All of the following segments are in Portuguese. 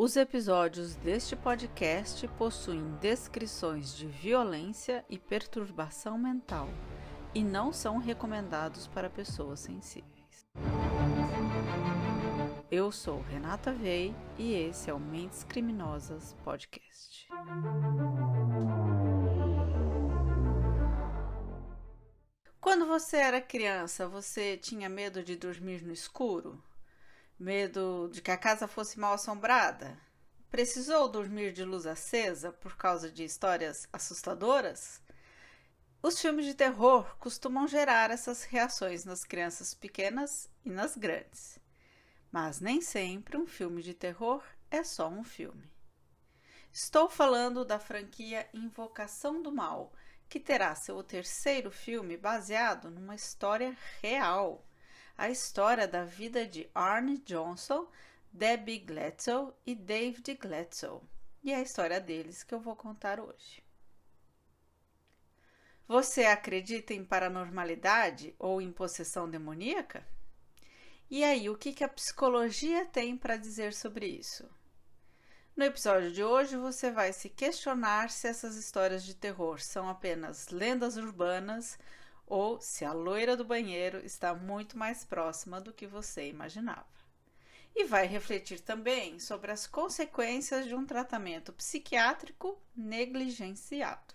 Os episódios deste podcast possuem descrições de violência e perturbação mental e não são recomendados para pessoas sensíveis. Eu sou Renata Vei e esse é o Mentes Criminosas Podcast. Quando você era criança, você tinha medo de dormir no escuro? Medo de que a casa fosse mal assombrada? Precisou dormir de luz acesa por causa de histórias assustadoras? Os filmes de terror costumam gerar essas reações nas crianças pequenas e nas grandes. Mas nem sempre um filme de terror é só um filme. Estou falando da franquia Invocação do Mal, que terá seu terceiro filme baseado numa história real a história da vida de Arne Johnson, Debbie Gletzel e David Gletzel. E é a história deles que eu vou contar hoje. Você acredita em paranormalidade ou em possessão demoníaca? E aí, o que, que a psicologia tem para dizer sobre isso? No episódio de hoje, você vai se questionar se essas histórias de terror são apenas lendas urbanas ou se a loira do banheiro está muito mais próxima do que você imaginava. E vai refletir também sobre as consequências de um tratamento psiquiátrico negligenciado.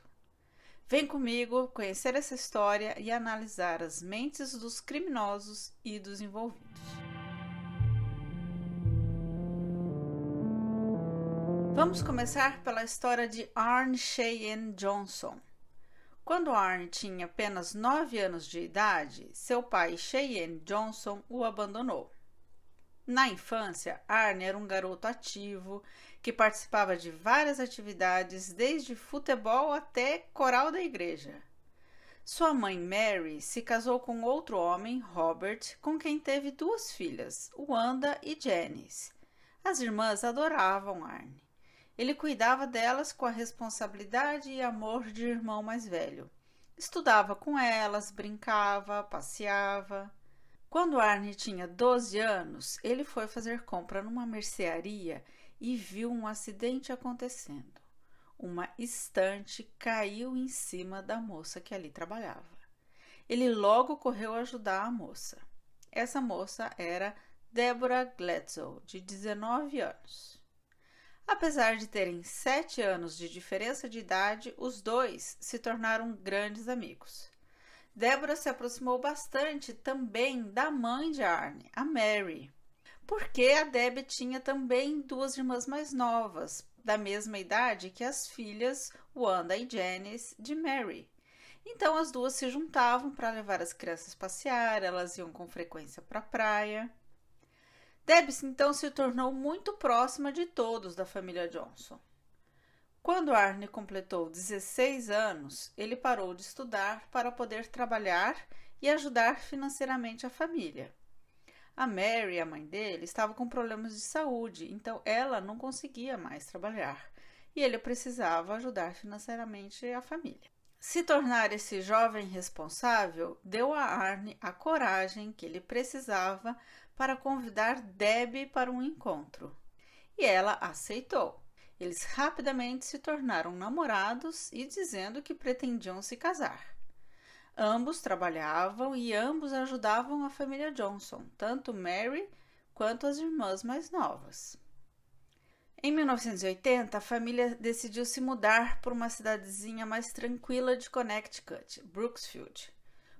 Vem comigo conhecer essa história e analisar as mentes dos criminosos e dos envolvidos. Vamos começar pela história de Arne Cheyenne Johnson. Quando Arne tinha apenas nove anos de idade, seu pai Cheyenne Johnson o abandonou. Na infância, Arne era um garoto ativo que participava de várias atividades, desde futebol até coral da igreja. Sua mãe Mary se casou com outro homem, Robert, com quem teve duas filhas, Wanda e Janice. As irmãs adoravam Arne. Ele cuidava delas com a responsabilidade e amor de irmão mais velho. Estudava com elas, brincava, passeava. Quando Arne tinha 12 anos, ele foi fazer compra numa mercearia e viu um acidente acontecendo. Uma estante caiu em cima da moça que ali trabalhava. Ele logo correu ajudar a moça. Essa moça era Deborah Gletzel, de 19 anos. Apesar de terem sete anos de diferença de idade, os dois se tornaram grandes amigos. Débora se aproximou bastante também da mãe de Arne, a Mary, porque a Debbie tinha também duas irmãs mais novas, da mesma idade que as filhas Wanda e Janice de Mary. Então as duas se juntavam para levar as crianças passear, elas iam com frequência para a praia. Debs então se tornou muito próxima de todos da família Johnson. Quando Arne completou 16 anos, ele parou de estudar para poder trabalhar e ajudar financeiramente a família. A Mary, a mãe dele, estava com problemas de saúde, então ela não conseguia mais trabalhar e ele precisava ajudar financeiramente a família. Se tornar esse jovem responsável deu a Arne a coragem que ele precisava para convidar Debbie para um encontro. E ela aceitou. Eles rapidamente se tornaram namorados e dizendo que pretendiam se casar. Ambos trabalhavam e ambos ajudavam a família Johnson, tanto Mary quanto as irmãs mais novas. Em 1980, a família decidiu se mudar para uma cidadezinha mais tranquila de Connecticut, Brooksfield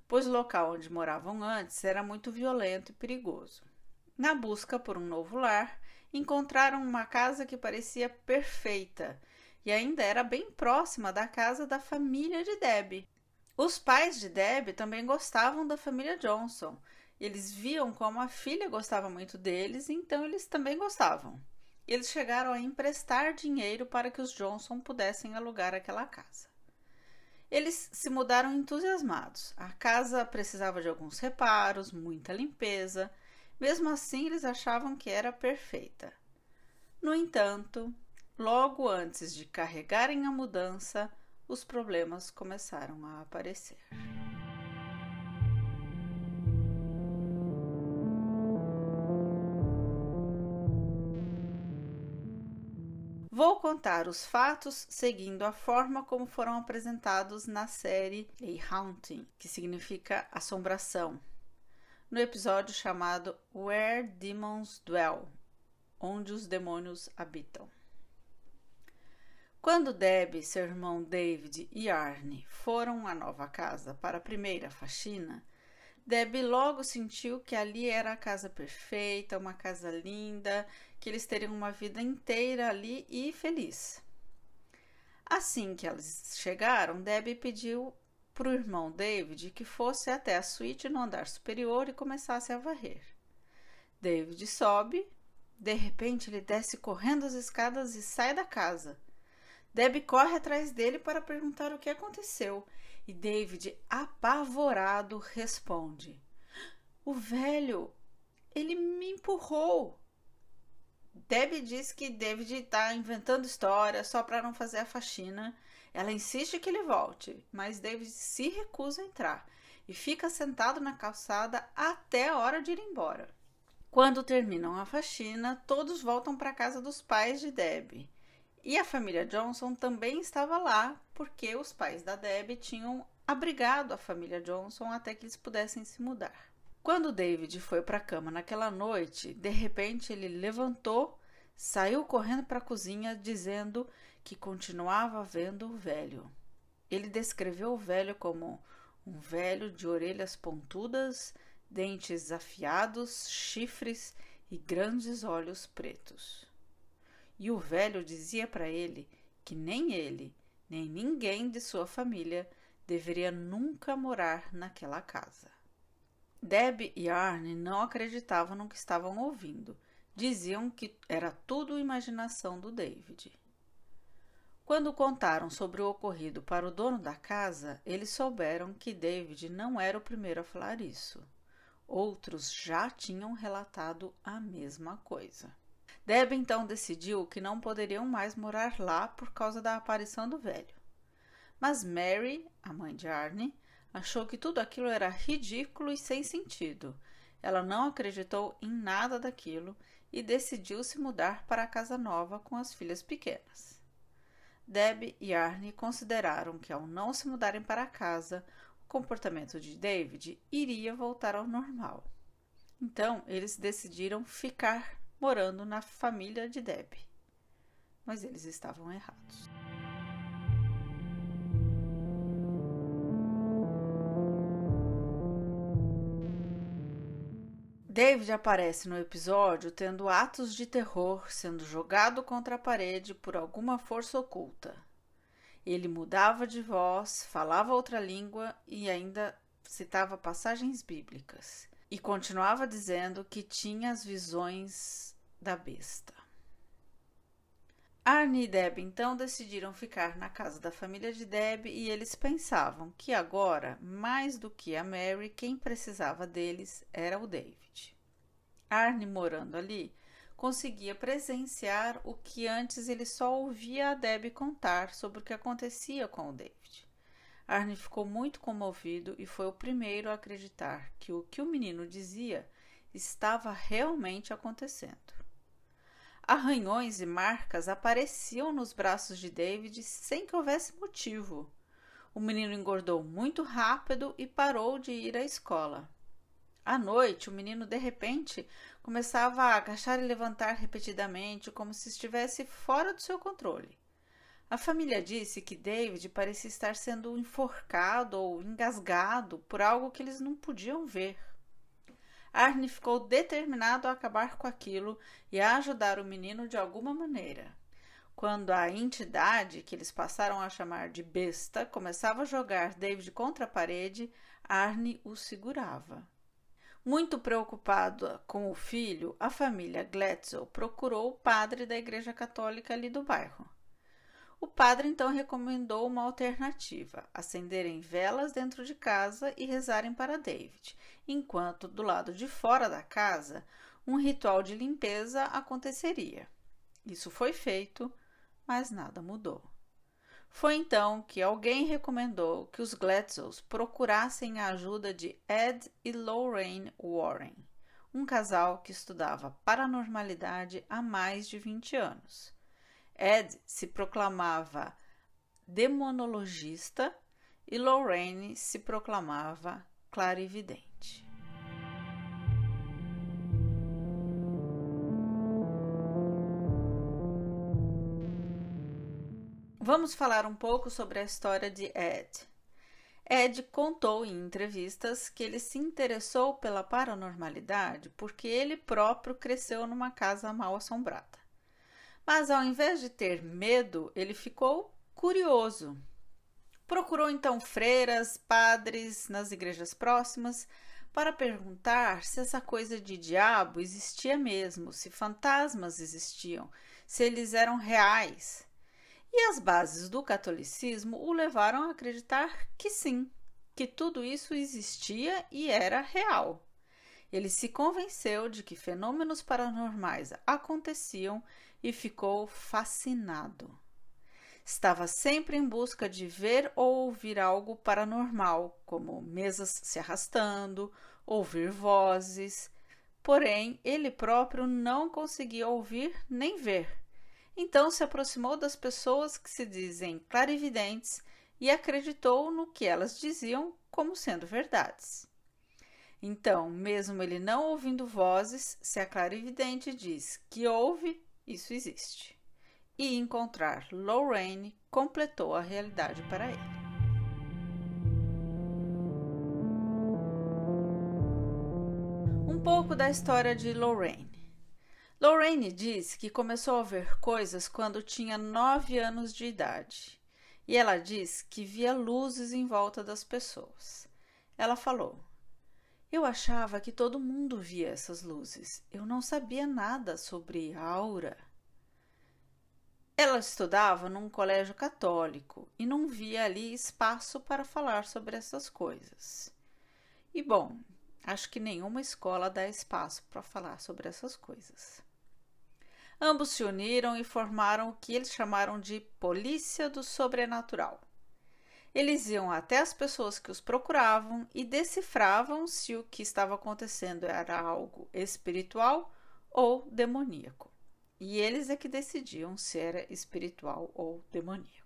pois o local onde moravam antes era muito violento e perigoso. Na busca por um novo lar, encontraram uma casa que parecia perfeita e ainda era bem próxima da casa da família de Debbie. Os pais de Debbie também gostavam da família Johnson. Eles viam como a filha gostava muito deles, então eles também gostavam. Eles chegaram a emprestar dinheiro para que os Johnson pudessem alugar aquela casa. Eles se mudaram entusiasmados. A casa precisava de alguns reparos, muita limpeza. Mesmo assim, eles achavam que era perfeita. No entanto, logo antes de carregarem a mudança, os problemas começaram a aparecer. Vou contar os fatos seguindo a forma como foram apresentados na série A Haunting, que significa assombração, no episódio chamado Where Demons Dwell Onde os Demônios Habitam. Quando Deb, seu irmão David e Arne foram à nova casa para a primeira faxina, Deb logo sentiu que ali era a casa perfeita, uma casa linda, que eles teriam uma vida inteira ali e feliz. Assim que elas chegaram, Deb pediu para o irmão David que fosse até a suíte no andar superior e começasse a varrer. David sobe, de repente ele desce correndo as escadas e sai da casa. Deb corre atrás dele para perguntar o que aconteceu e David, apavorado, responde: O velho, ele me empurrou. Deb diz que David está inventando história só para não fazer a faxina. Ela insiste que ele volte, mas David se recusa a entrar e fica sentado na calçada até a hora de ir embora. Quando terminam a faxina, todos voltam para a casa dos pais de Deb. E a família Johnson também estava lá, porque os pais da Deb tinham abrigado a família Johnson até que eles pudessem se mudar. Quando David foi para a cama naquela noite, de repente ele levantou, saiu correndo para a cozinha dizendo que continuava vendo o velho. Ele descreveu o velho como um velho de orelhas pontudas, dentes afiados, chifres e grandes olhos pretos. E o velho dizia para ele que nem ele, nem ninguém de sua família deveria nunca morar naquela casa. Deb e Arne não acreditavam no que estavam ouvindo. Diziam que era tudo imaginação do David. Quando contaram sobre o ocorrido para o dono da casa, eles souberam que David não era o primeiro a falar isso. Outros já tinham relatado a mesma coisa. Deb então decidiu que não poderiam mais morar lá por causa da aparição do velho. Mas Mary, a mãe de Arne, achou que tudo aquilo era ridículo e sem sentido. Ela não acreditou em nada daquilo e decidiu se mudar para a casa nova com as filhas pequenas. Deb e Arne consideraram que, ao não se mudarem para casa, o comportamento de David iria voltar ao normal. Então, eles decidiram ficar morando na família de Deb. Mas eles estavam errados. David aparece no episódio tendo atos de terror, sendo jogado contra a parede por alguma força oculta. Ele mudava de voz, falava outra língua e ainda citava passagens bíblicas. E continuava dizendo que tinha as visões da besta. Arne e Deb então decidiram ficar na casa da família de Deb e eles pensavam que agora, mais do que a Mary, quem precisava deles era o David. Arne, morando ali, conseguia presenciar o que antes ele só ouvia a Deb contar sobre o que acontecia com o David. Arne ficou muito comovido e foi o primeiro a acreditar que o que o menino dizia estava realmente acontecendo. Arranhões e marcas apareciam nos braços de David sem que houvesse motivo. O menino engordou muito rápido e parou de ir à escola. À noite, o menino de repente começava a agachar e levantar repetidamente, como se estivesse fora do seu controle. A família disse que David parecia estar sendo enforcado ou engasgado por algo que eles não podiam ver. Arne ficou determinado a acabar com aquilo e a ajudar o menino de alguma maneira. Quando a entidade, que eles passaram a chamar de besta, começava a jogar David contra a parede, Arne o segurava. Muito preocupada com o filho, a família Gletzel procurou o padre da Igreja Católica ali do bairro. O padre então recomendou uma alternativa: acenderem velas dentro de casa e rezarem para David, enquanto do lado de fora da casa um ritual de limpeza aconteceria. Isso foi feito, mas nada mudou. Foi então que alguém recomendou que os Gletzows procurassem a ajuda de Ed e Lorraine Warren, um casal que estudava paranormalidade há mais de 20 anos. Ed se proclamava demonologista e Lorraine se proclamava clarividente. Vamos falar um pouco sobre a história de Ed. Ed contou em entrevistas que ele se interessou pela paranormalidade porque ele próprio cresceu numa casa mal assombrada. Mas ao invés de ter medo, ele ficou curioso. Procurou então freiras, padres nas igrejas próximas para perguntar se essa coisa de diabo existia mesmo, se fantasmas existiam, se eles eram reais. E as bases do catolicismo o levaram a acreditar que sim, que tudo isso existia e era real. Ele se convenceu de que fenômenos paranormais aconteciam e ficou fascinado. Estava sempre em busca de ver ou ouvir algo paranormal, como mesas se arrastando, ouvir vozes. Porém, ele próprio não conseguia ouvir nem ver então se aproximou das pessoas que se dizem clarividentes e acreditou no que elas diziam como sendo verdades. Então, mesmo ele não ouvindo vozes, se a clarividente diz que ouve, isso existe. E encontrar Lorraine completou a realidade para ele. Um pouco da história de Lorraine. Lorraine diz que começou a ver coisas quando tinha nove anos de idade. E ela diz que via luzes em volta das pessoas. Ela falou: Eu achava que todo mundo via essas luzes. Eu não sabia nada sobre aura. Ela estudava num colégio católico e não via ali espaço para falar sobre essas coisas. E bom, acho que nenhuma escola dá espaço para falar sobre essas coisas. Ambos se uniram e formaram o que eles chamaram de Polícia do Sobrenatural. Eles iam até as pessoas que os procuravam e decifravam se o que estava acontecendo era algo espiritual ou demoníaco. E eles é que decidiam se era espiritual ou demoníaco.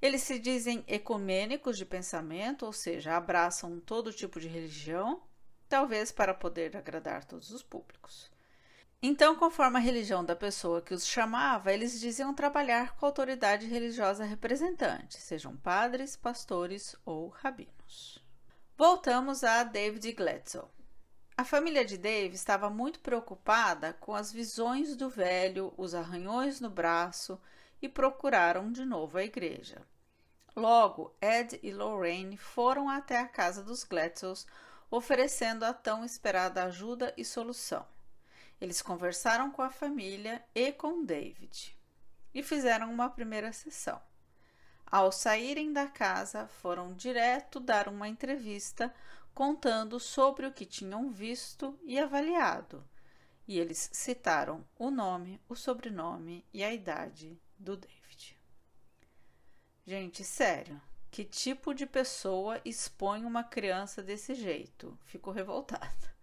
Eles se dizem ecumênicos de pensamento, ou seja, abraçam todo tipo de religião, talvez para poder agradar todos os públicos. Então, conforme a religião da pessoa que os chamava, eles diziam trabalhar com a autoridade religiosa representante, sejam padres, pastores ou rabinos. Voltamos a David Gletzel. A família de Dave estava muito preocupada com as visões do velho, os arranhões no braço e procuraram de novo a igreja. Logo, Ed e Lorraine foram até a casa dos Gletzels, oferecendo a tão esperada ajuda e solução. Eles conversaram com a família e com David e fizeram uma primeira sessão. Ao saírem da casa, foram direto dar uma entrevista contando sobre o que tinham visto e avaliado. E eles citaram o nome, o sobrenome e a idade do David. Gente, sério, que tipo de pessoa expõe uma criança desse jeito? Fico revoltada.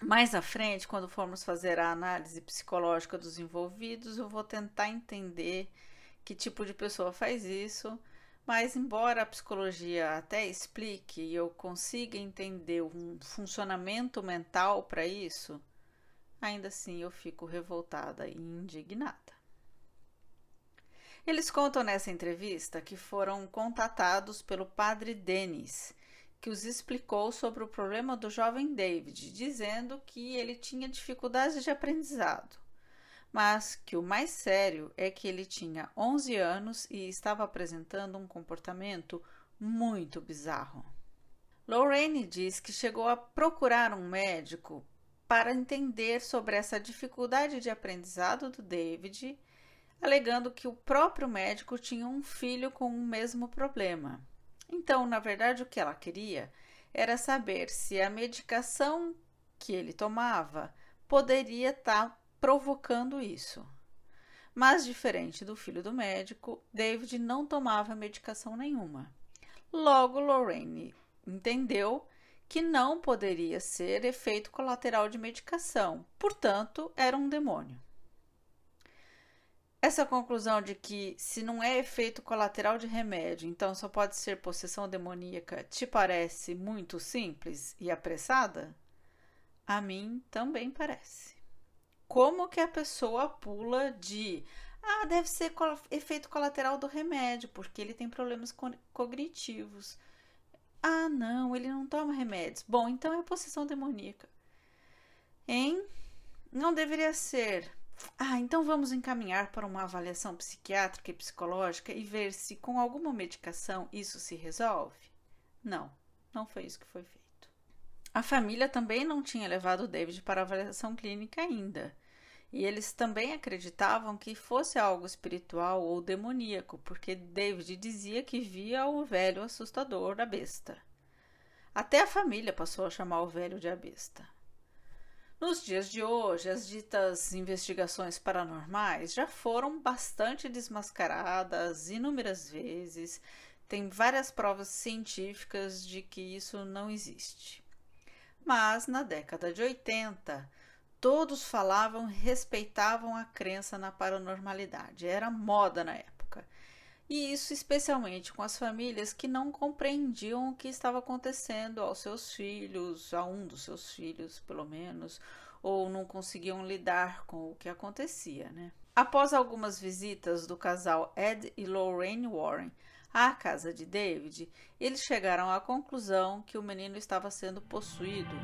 Mais à frente, quando formos fazer a análise psicológica dos envolvidos, eu vou tentar entender que tipo de pessoa faz isso. Mas, embora a psicologia até explique e eu consiga entender um funcionamento mental para isso, ainda assim eu fico revoltada e indignada. Eles contam nessa entrevista que foram contatados pelo padre Denis, que os explicou sobre o problema do jovem David, dizendo que ele tinha dificuldades de aprendizado, mas que o mais sério é que ele tinha 11 anos e estava apresentando um comportamento muito bizarro. Lorraine diz que chegou a procurar um médico para entender sobre essa dificuldade de aprendizado do David, alegando que o próprio médico tinha um filho com o mesmo problema. Então, na verdade, o que ela queria era saber se a medicação que ele tomava poderia estar tá provocando isso. Mas, diferente do filho do médico, David não tomava medicação nenhuma. Logo, Lorraine entendeu que não poderia ser efeito colateral de medicação, portanto, era um demônio. Essa conclusão de que, se não é efeito colateral de remédio, então só pode ser possessão demoníaca, te parece muito simples e apressada? A mim também parece. Como que a pessoa pula de ah, deve ser efeito colateral do remédio, porque ele tem problemas cognitivos. Ah, não, ele não toma remédios. Bom, então é possessão demoníaca. Hein? Não deveria ser. Ah, então vamos encaminhar para uma avaliação psiquiátrica e psicológica e ver se com alguma medicação isso se resolve? Não, não foi isso que foi feito. A família também não tinha levado o David para avaliação clínica ainda. E eles também acreditavam que fosse algo espiritual ou demoníaco, porque David dizia que via o velho assustador da besta. Até a família passou a chamar o velho de a besta. Nos dias de hoje, as ditas investigações paranormais já foram bastante desmascaradas inúmeras vezes. Tem várias provas científicas de que isso não existe. Mas na década de 80, todos falavam, respeitavam a crença na paranormalidade. Era moda na época. E isso especialmente com as famílias que não compreendiam o que estava acontecendo aos seus filhos, a um dos seus filhos, pelo menos, ou não conseguiam lidar com o que acontecia, né? Após algumas visitas do casal Ed e Lorraine Warren à casa de David, eles chegaram à conclusão que o menino estava sendo possuído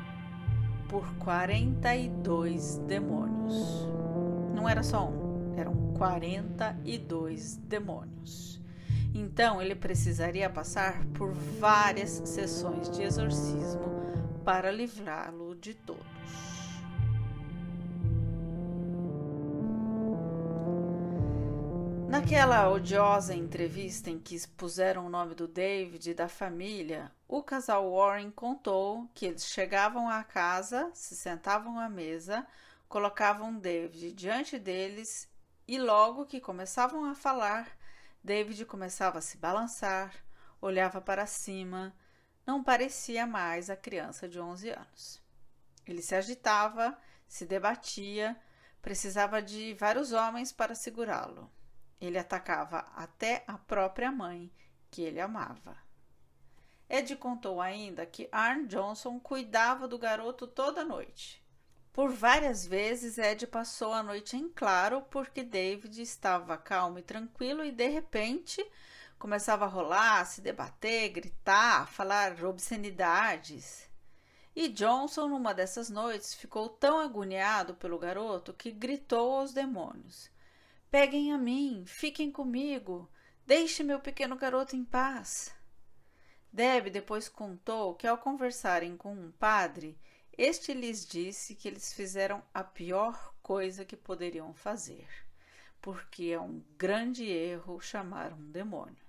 por 42 demônios. Não era só um, eram 42 demônios. Então ele precisaria passar por várias sessões de exorcismo para livrá-lo de todos. Naquela odiosa entrevista em que expuseram o nome do David e da família, o casal Warren contou que eles chegavam à casa, se sentavam à mesa, colocavam David diante deles e logo que começavam a falar, David começava a se balançar, olhava para cima, não parecia mais a criança de 11 anos. Ele se agitava, se debatia, precisava de vários homens para segurá-lo. Ele atacava até a própria mãe, que ele amava. Ed contou ainda que Arn Johnson cuidava do garoto toda noite. Por várias vezes, Ed passou a noite em claro porque David estava calmo e tranquilo e de repente começava a rolar, se debater, gritar, falar obscenidades. E Johnson, numa dessas noites, ficou tão agoniado pelo garoto que gritou aos demônios: Peguem a mim, fiquem comigo, deixe meu pequeno garoto em paz. Deb depois contou que, ao conversarem com um padre, este lhes disse que eles fizeram a pior coisa que poderiam fazer, porque é um grande erro chamar um demônio.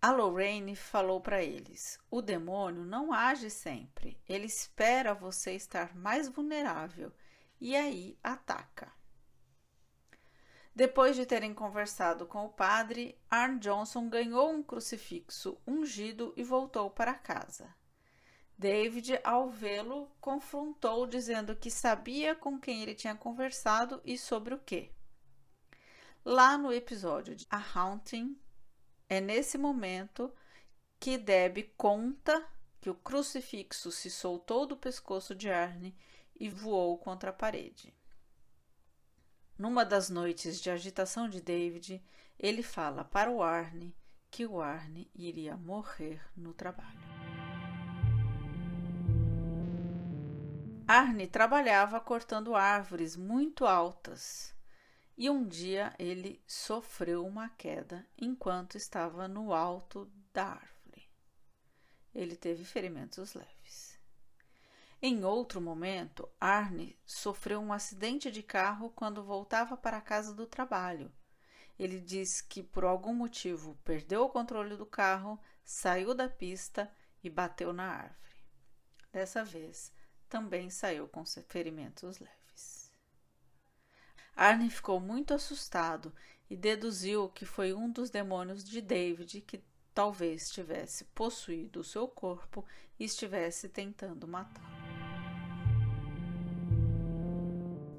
A Lorraine falou para eles: o demônio não age sempre, ele espera você estar mais vulnerável e aí ataca. Depois de terem conversado com o padre, Arn Johnson ganhou um crucifixo ungido e voltou para casa. David, ao vê-lo, confrontou, dizendo que sabia com quem ele tinha conversado e sobre o que. Lá no episódio de A Haunting, é nesse momento que Deb conta que o crucifixo se soltou do pescoço de Arne e voou contra a parede. Numa das noites de agitação de David, ele fala para o Arne que o Arne iria morrer no trabalho. Arne trabalhava cortando árvores muito altas e um dia ele sofreu uma queda enquanto estava no alto da árvore. Ele teve ferimentos leves. Em outro momento, Arne sofreu um acidente de carro quando voltava para a casa do trabalho. Ele diz que por algum motivo perdeu o controle do carro, saiu da pista e bateu na árvore. Dessa vez, também saiu com ferimentos leves. Arne ficou muito assustado e deduziu que foi um dos demônios de David que talvez tivesse possuído o seu corpo e estivesse tentando matá-lo.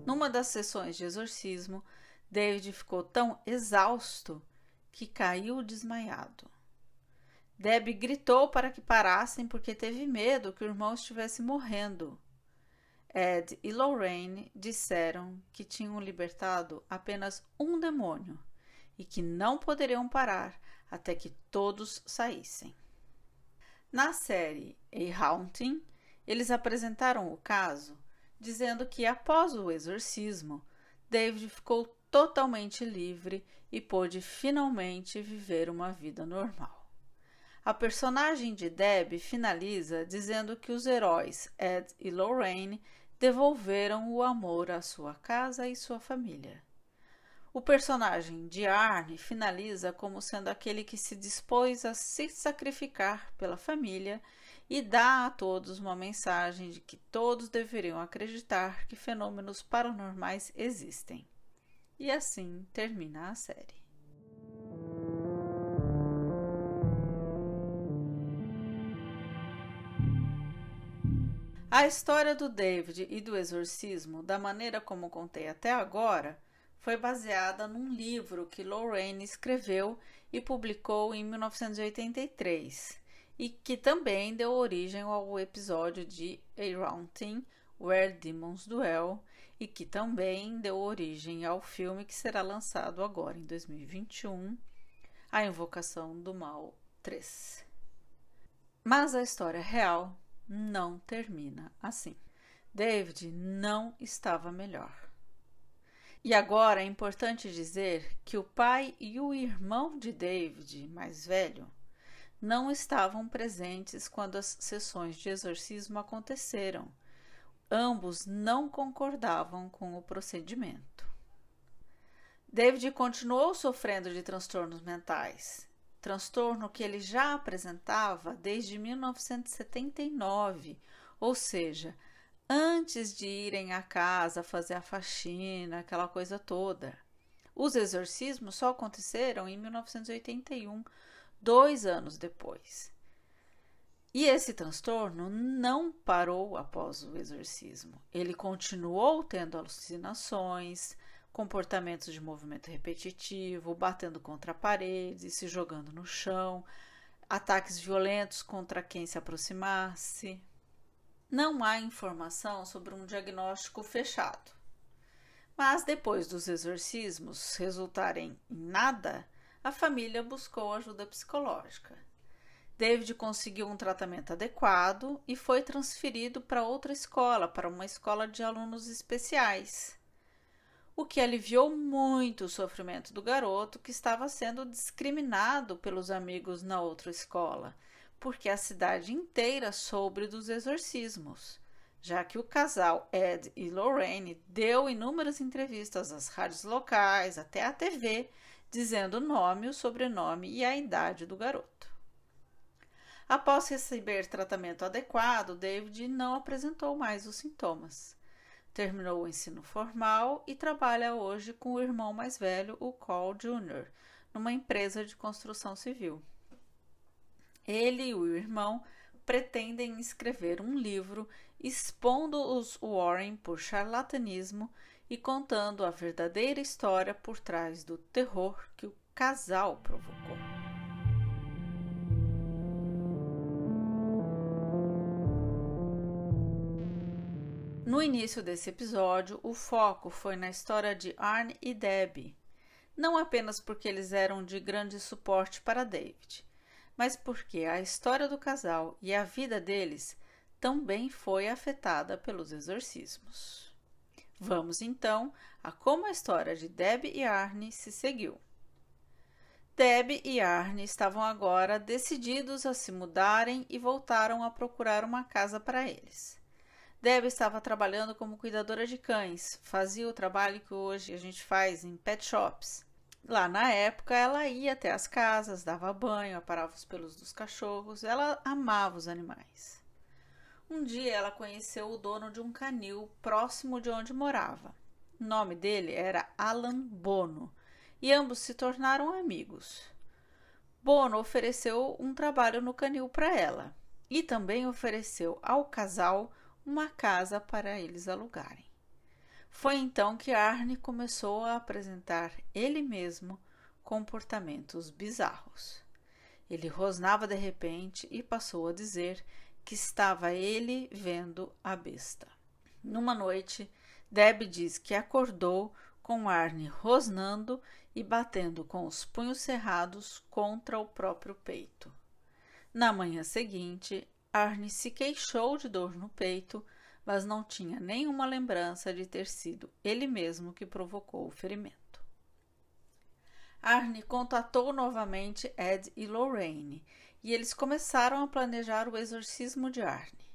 Numa das sessões de exorcismo, David ficou tão exausto que caiu desmaiado. Deb gritou para que parassem porque teve medo que o irmão estivesse morrendo. Ed e Lorraine disseram que tinham libertado apenas um demônio e que não poderiam parar até que todos saíssem. Na série A Haunting, eles apresentaram o caso dizendo que após o exorcismo, David ficou totalmente livre e pôde finalmente viver uma vida normal. A personagem de Deb finaliza dizendo que os heróis Ed e Lorraine devolveram o amor à sua casa e sua família. O personagem de Arne finaliza como sendo aquele que se dispôs a se sacrificar pela família e dá a todos uma mensagem de que todos deveriam acreditar que fenômenos paranormais existem. E assim termina a série. A história do David e do exorcismo, da maneira como contei até agora, foi baseada num livro que Lorraine escreveu e publicou em 1983 e que também deu origem ao episódio de A Round Where Demons Duel e que também deu origem ao filme que será lançado agora em 2021, A Invocação do Mal 3. Mas a história real não termina assim. David não estava melhor. E agora é importante dizer que o pai e o irmão de David, mais velho, não estavam presentes quando as sessões de exorcismo aconteceram. Ambos não concordavam com o procedimento. David continuou sofrendo de transtornos mentais transtorno que ele já apresentava desde 1979, ou seja, antes de irem à casa fazer a faxina, aquela coisa toda. Os exorcismos só aconteceram em 1981, dois anos depois. E esse transtorno não parou após o exorcismo. Ele continuou tendo alucinações, comportamentos de movimento repetitivo, batendo contra paredes, se jogando no chão, ataques violentos contra quem se aproximasse. Não há informação sobre um diagnóstico fechado. Mas depois dos exorcismos resultarem em nada, a família buscou ajuda psicológica. David conseguiu um tratamento adequado e foi transferido para outra escola, para uma escola de alunos especiais o que aliviou muito o sofrimento do garoto que estava sendo discriminado pelos amigos na outra escola, porque a cidade inteira soube dos exorcismos, já que o casal Ed e Lorraine deu inúmeras entrevistas às rádios locais, até à TV, dizendo o nome, o sobrenome e a idade do garoto. Após receber tratamento adequado, David não apresentou mais os sintomas. Terminou o ensino formal e trabalha hoje com o irmão mais velho, o Cole Jr., numa empresa de construção civil. Ele e o irmão pretendem escrever um livro expondo os Warren por charlatanismo e contando a verdadeira história por trás do terror que o casal provocou. No início desse episódio, o foco foi na história de Arne e Debbie, não apenas porque eles eram de grande suporte para David, mas porque a história do casal e a vida deles também foi afetada pelos exorcismos. Vamos então a como a história de Deb e Arne se seguiu. Deb e Arne estavam agora decididos a se mudarem e voltaram a procurar uma casa para eles. Deb estava trabalhando como cuidadora de cães, fazia o trabalho que hoje a gente faz em pet shops. Lá na época, ela ia até as casas, dava banho, aparava os pelos dos cachorros, ela amava os animais. Um dia ela conheceu o dono de um canil próximo de onde morava. O nome dele era Alan Bono e ambos se tornaram amigos. Bono ofereceu um trabalho no canil para ela e também ofereceu ao casal uma casa para eles alugarem. Foi então que Arne começou a apresentar ele mesmo comportamentos bizarros. Ele rosnava de repente e passou a dizer que estava ele vendo a besta. Numa noite, Deb diz que acordou com Arne rosnando e batendo com os punhos cerrados contra o próprio peito. Na manhã seguinte, Arne se queixou de dor no peito, mas não tinha nenhuma lembrança de ter sido ele mesmo que provocou o ferimento. Arne contatou novamente Ed e Lorraine e eles começaram a planejar o exorcismo de Arne.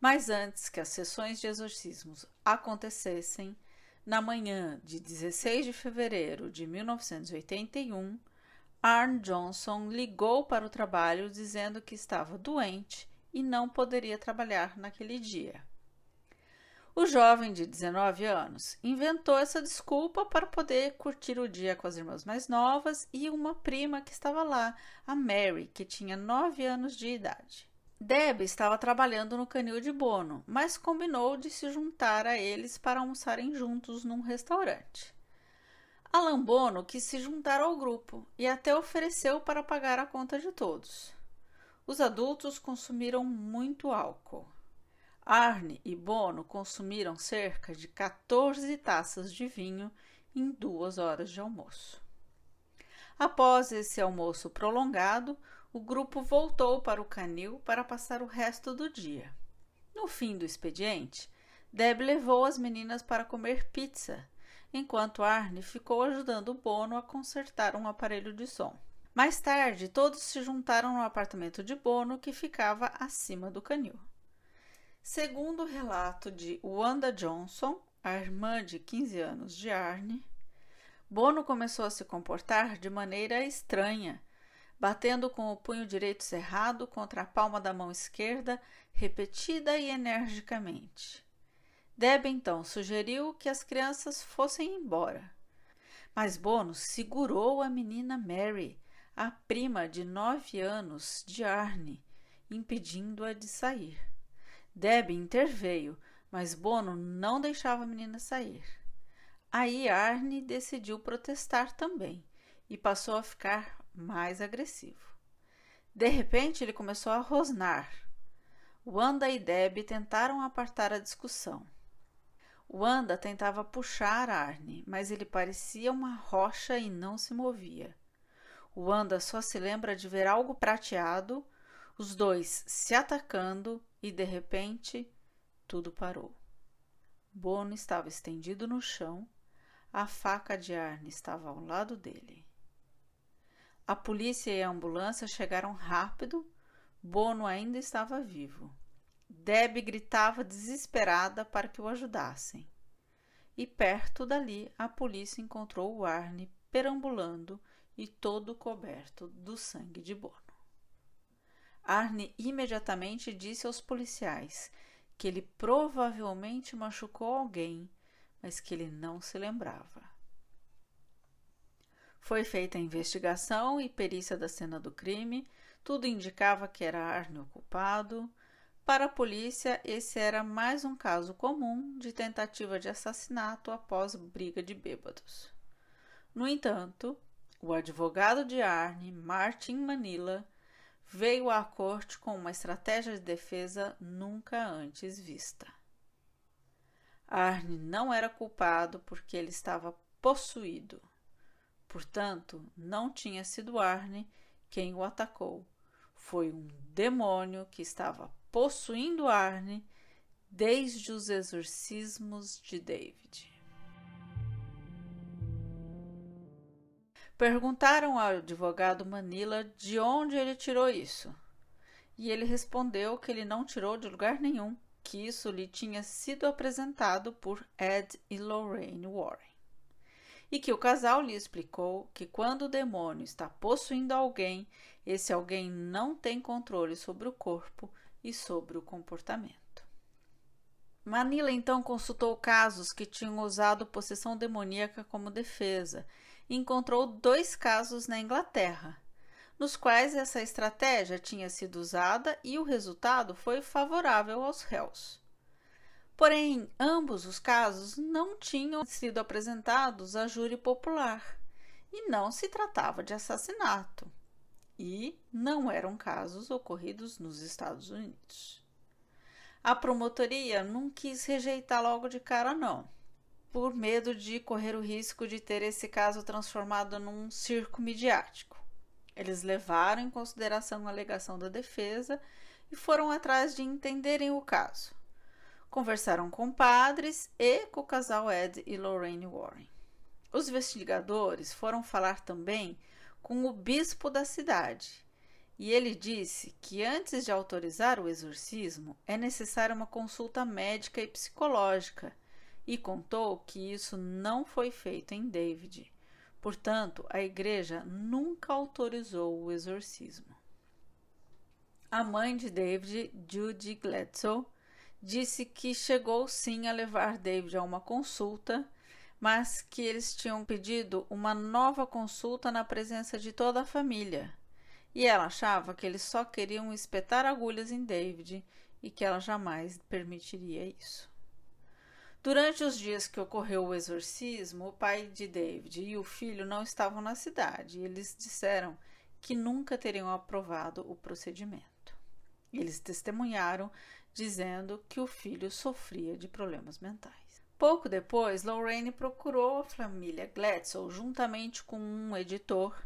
Mas antes que as sessões de exorcismos acontecessem, na manhã de 16 de fevereiro de 1981, Arne Johnson ligou para o trabalho dizendo que estava doente e não poderia trabalhar naquele dia. O jovem de 19 anos inventou essa desculpa para poder curtir o dia com as irmãs mais novas e uma prima que estava lá, a Mary, que tinha 9 anos de idade. Deb estava trabalhando no canil de Bono, mas combinou de se juntar a eles para almoçarem juntos num restaurante. Alan Bono quis se juntar ao grupo e até ofereceu para pagar a conta de todos. Os adultos consumiram muito álcool. Arne e Bono consumiram cerca de 14 taças de vinho em duas horas de almoço. Após esse almoço prolongado, o grupo voltou para o canil para passar o resto do dia. No fim do expediente, Deb levou as meninas para comer pizza, enquanto Arne ficou ajudando Bono a consertar um aparelho de som. Mais tarde, todos se juntaram no apartamento de Bono, que ficava acima do canil. Segundo o relato de Wanda Johnson, a irmã de 15 anos de Arne, Bono começou a se comportar de maneira estranha, batendo com o punho direito cerrado contra a palma da mão esquerda, repetida e energicamente. Deb então sugeriu que as crianças fossem embora. Mas Bono segurou a menina Mary, a prima de nove anos de Arne, impedindo-a de sair. Debbie interveio, mas Bono não deixava a menina sair. Aí Arne decidiu protestar também e passou a ficar mais agressivo. De repente ele começou a rosnar. Wanda e Debbie tentaram apartar a discussão. Wanda tentava puxar Arne, mas ele parecia uma rocha e não se movia. Wanda só se lembra de ver algo prateado, os dois se atacando e de repente tudo parou. Bono estava estendido no chão, a faca de Arne estava ao lado dele. A polícia e a ambulância chegaram rápido, Bono ainda estava vivo. Deb gritava desesperada para que o ajudassem. E perto dali a polícia encontrou o Arne perambulando e todo coberto do sangue de Bono. Arne imediatamente disse aos policiais que ele provavelmente machucou alguém, mas que ele não se lembrava. Foi feita a investigação e perícia da cena do crime. Tudo indicava que era Arne o culpado. Para a polícia, esse era mais um caso comum de tentativa de assassinato após briga de bêbados. No entanto, o advogado de Arne, Martin Manila, veio à corte com uma estratégia de defesa nunca antes vista. Arne não era culpado porque ele estava possuído. Portanto, não tinha sido Arne quem o atacou. Foi um demônio que estava possuindo Arne desde os exorcismos de David. Perguntaram ao advogado Manila de onde ele tirou isso. E ele respondeu que ele não tirou de lugar nenhum, que isso lhe tinha sido apresentado por Ed e Lorraine Warren. E que o casal lhe explicou que quando o demônio está possuindo alguém, esse alguém não tem controle sobre o corpo e sobre o comportamento. Manila então consultou casos que tinham usado possessão demoníaca como defesa encontrou dois casos na Inglaterra, nos quais essa estratégia tinha sido usada e o resultado foi favorável aos réus. Porém, ambos os casos não tinham sido apresentados a júri popular e não se tratava de assassinato, e não eram casos ocorridos nos Estados Unidos. A promotoria não quis rejeitar logo de cara, não, por medo de correr o risco de ter esse caso transformado num circo midiático. Eles levaram em consideração a alegação da defesa e foram atrás de entenderem o caso. Conversaram com padres e com o casal Ed e Lorraine Warren. Os investigadores foram falar também com o bispo da cidade e ele disse que antes de autorizar o exorcismo é necessária uma consulta médica e psicológica e contou que isso não foi feito em David. Portanto, a igreja nunca autorizou o exorcismo. A mãe de David, Judy Gladsoe, disse que chegou sim a levar David a uma consulta, mas que eles tinham pedido uma nova consulta na presença de toda a família. E ela achava que eles só queriam espetar agulhas em David e que ela jamais permitiria isso. Durante os dias que ocorreu o exorcismo, o pai de David e o filho não estavam na cidade e eles disseram que nunca teriam aprovado o procedimento. Eles testemunharam dizendo que o filho sofria de problemas mentais. Pouco depois, Lorraine procurou a família Gladsoe juntamente com um editor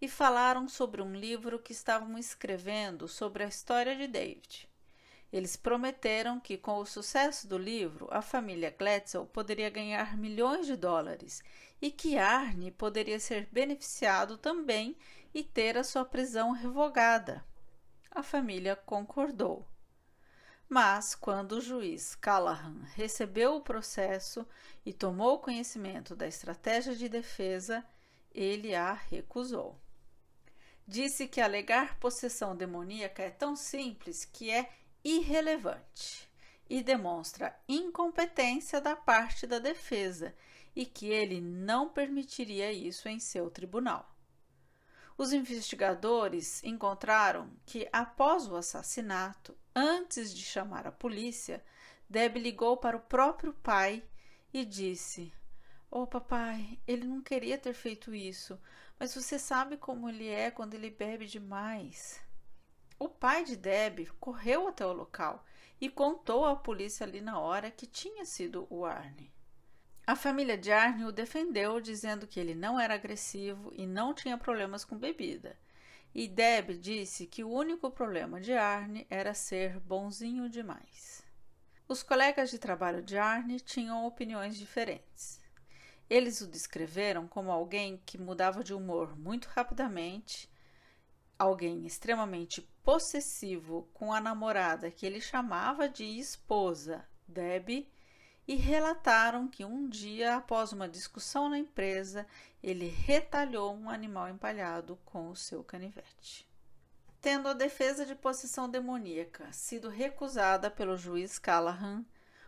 e falaram sobre um livro que estavam escrevendo sobre a história de David. Eles prometeram que, com o sucesso do livro, a família Gladsoe poderia ganhar milhões de dólares e que Arne poderia ser beneficiado também e ter a sua prisão revogada. A família concordou. Mas, quando o juiz Callahan recebeu o processo e tomou conhecimento da estratégia de defesa, ele a recusou. Disse que alegar possessão demoníaca é tão simples que é irrelevante e demonstra incompetência da parte da defesa e que ele não permitiria isso em seu tribunal. Os investigadores encontraram que, após o assassinato, antes de chamar a polícia, Deb ligou para o próprio pai e disse: Ô oh, papai, ele não queria ter feito isso, mas você sabe como ele é quando ele bebe demais. O pai de Deb correu até o local e contou à polícia ali na hora que tinha sido o Arne. A família de Arne o defendeu, dizendo que ele não era agressivo e não tinha problemas com bebida. E Deb disse que o único problema de Arne era ser bonzinho demais. Os colegas de trabalho de Arne tinham opiniões diferentes. Eles o descreveram como alguém que mudava de humor muito rapidamente, alguém extremamente possessivo com a namorada que ele chamava de esposa, Debbie, e relataram que um dia, após uma discussão na empresa, ele retalhou um animal empalhado com o seu canivete. Tendo a defesa de possessão demoníaca sido recusada pelo juiz Callahan,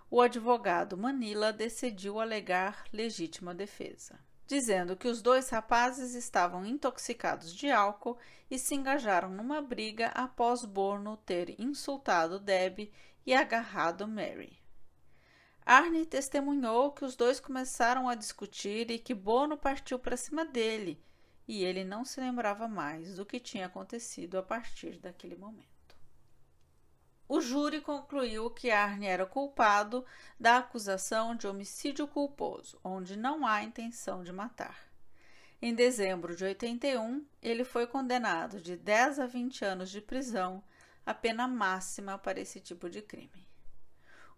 o advogado Manila decidiu alegar legítima defesa dizendo que os dois rapazes estavam intoxicados de álcool e se engajaram numa briga após Borno ter insultado Deb e agarrado Mary. Arne testemunhou que os dois começaram a discutir e que Bono partiu para cima dele, e ele não se lembrava mais do que tinha acontecido a partir daquele momento. O júri concluiu que Arne era culpado da acusação de homicídio culposo, onde não há intenção de matar. Em dezembro de 81, ele foi condenado de 10 a 20 anos de prisão, a pena máxima para esse tipo de crime.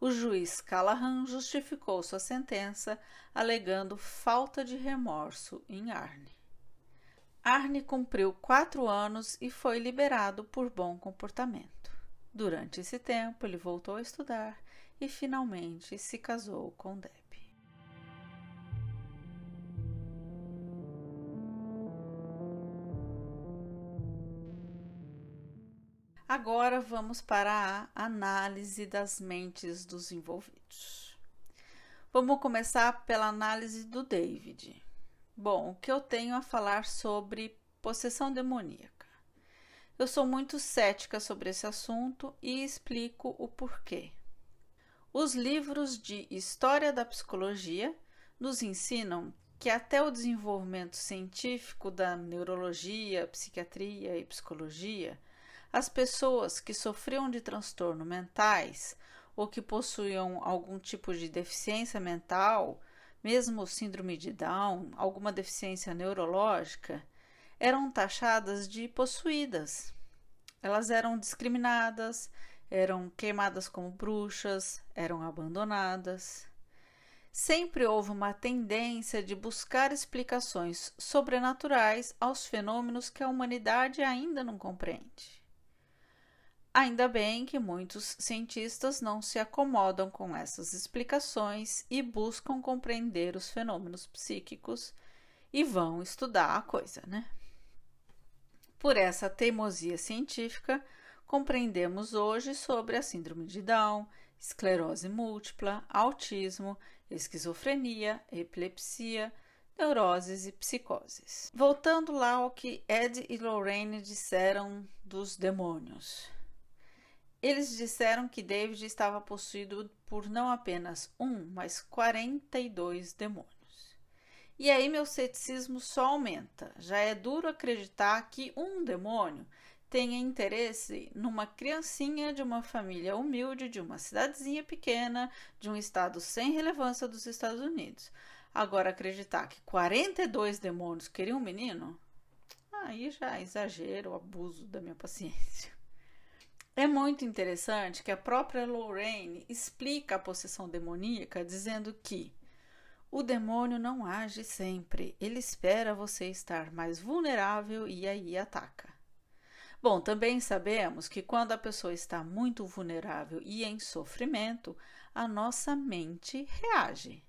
O juiz Callahan justificou sua sentença alegando falta de remorso em Arne. Arne cumpriu quatro anos e foi liberado por bom comportamento. Durante esse tempo, ele voltou a estudar e finalmente se casou com Deb. Agora vamos para a análise das mentes dos envolvidos. Vamos começar pela análise do David. Bom, o que eu tenho a falar sobre possessão demoníaca? Eu sou muito cética sobre esse assunto e explico o porquê. Os livros de História da Psicologia nos ensinam que até o desenvolvimento científico da neurologia, psiquiatria e psicologia, as pessoas que sofriam de transtorno mentais ou que possuíam algum tipo de deficiência mental, mesmo síndrome de Down, alguma deficiência neurológica, eram taxadas de possuídas. Elas eram discriminadas, eram queimadas como bruxas, eram abandonadas. Sempre houve uma tendência de buscar explicações sobrenaturais aos fenômenos que a humanidade ainda não compreende. Ainda bem que muitos cientistas não se acomodam com essas explicações e buscam compreender os fenômenos psíquicos e vão estudar a coisa, né? Por essa teimosia científica, compreendemos hoje sobre a síndrome de Down, esclerose múltipla, autismo esquizofrenia, epilepsia, neuroses e psicoses. Voltando lá ao que Ed e Lorraine disseram dos demônios. Eles disseram que David estava possuído por não apenas um, mas 42 demônios. E aí meu ceticismo só aumenta. Já é duro acreditar que um demônio tenha interesse numa criancinha de uma família humilde, de uma cidadezinha pequena, de um estado sem relevância dos Estados Unidos. Agora, acreditar que 42 demônios queriam um menino? Aí já é exagero, abuso da minha paciência. É muito interessante que a própria Lorraine explica a possessão demoníaca dizendo que o demônio não age sempre, ele espera você estar mais vulnerável e aí ataca. Bom, também sabemos que quando a pessoa está muito vulnerável e em sofrimento, a nossa mente reage.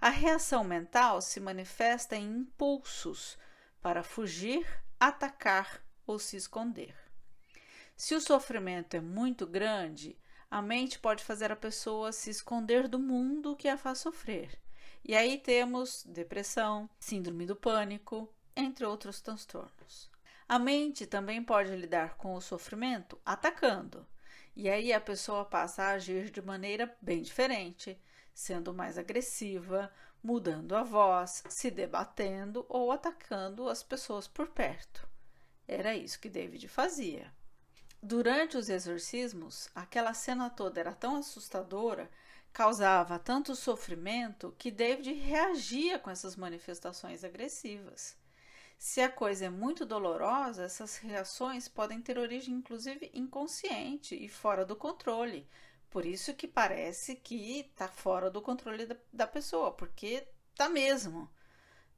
A reação mental se manifesta em impulsos para fugir, atacar ou se esconder. Se o sofrimento é muito grande, a mente pode fazer a pessoa se esconder do mundo que a faz sofrer. E aí temos depressão, síndrome do pânico, entre outros transtornos. A mente também pode lidar com o sofrimento atacando. E aí a pessoa passa a agir de maneira bem diferente, sendo mais agressiva, mudando a voz, se debatendo ou atacando as pessoas por perto. Era isso que David fazia. Durante os exorcismos, aquela cena toda era tão assustadora, causava tanto sofrimento, que David reagia com essas manifestações agressivas. Se a coisa é muito dolorosa, essas reações podem ter origem inclusive inconsciente e fora do controle. Por isso que parece que está fora do controle da, da pessoa, porque tá mesmo.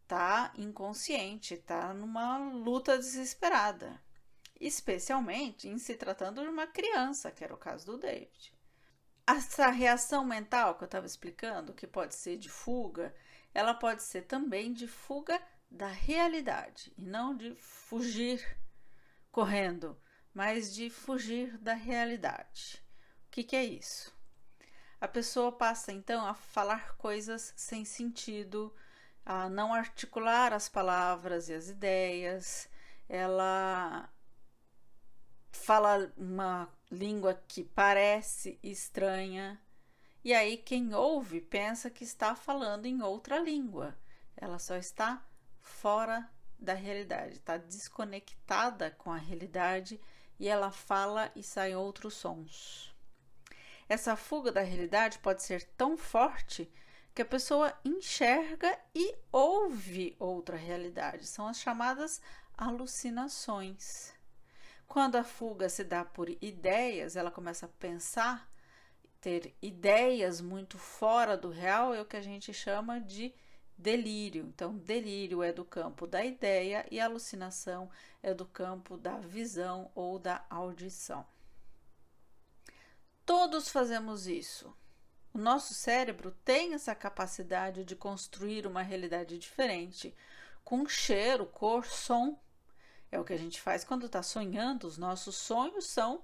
Tá inconsciente, tá numa luta desesperada. Especialmente em se tratando de uma criança, que era o caso do David. Essa reação mental que eu estava explicando, que pode ser de fuga, ela pode ser também de fuga da realidade e não de fugir correndo, mas de fugir da realidade. O que, que é isso? A pessoa passa então a falar coisas sem sentido, a não articular as palavras e as ideias, ela fala uma língua que parece estranha, e aí quem ouve pensa que está falando em outra língua. Ela só está fora da realidade, está desconectada com a realidade e ela fala e saem outros sons. Essa fuga da realidade pode ser tão forte que a pessoa enxerga e ouve outra realidade. São as chamadas alucinações. Quando a fuga se dá por ideias, ela começa a pensar, ter ideias muito fora do real, é o que a gente chama de delírio. Então, delírio é do campo da ideia e alucinação é do campo da visão ou da audição. Todos fazemos isso. O nosso cérebro tem essa capacidade de construir uma realidade diferente, com cheiro, cor, som. É o que a gente faz quando está sonhando. Os nossos sonhos são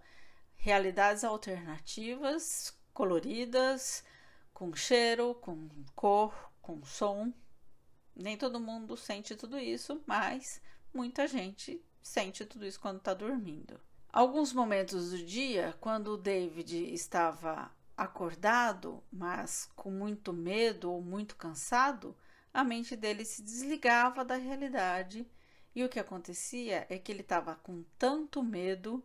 realidades alternativas, coloridas, com cheiro, com cor, com som. Nem todo mundo sente tudo isso, mas muita gente sente tudo isso quando está dormindo. Alguns momentos do dia, quando o David estava acordado, mas com muito medo ou muito cansado, a mente dele se desligava da realidade e o que acontecia é que ele estava com tanto medo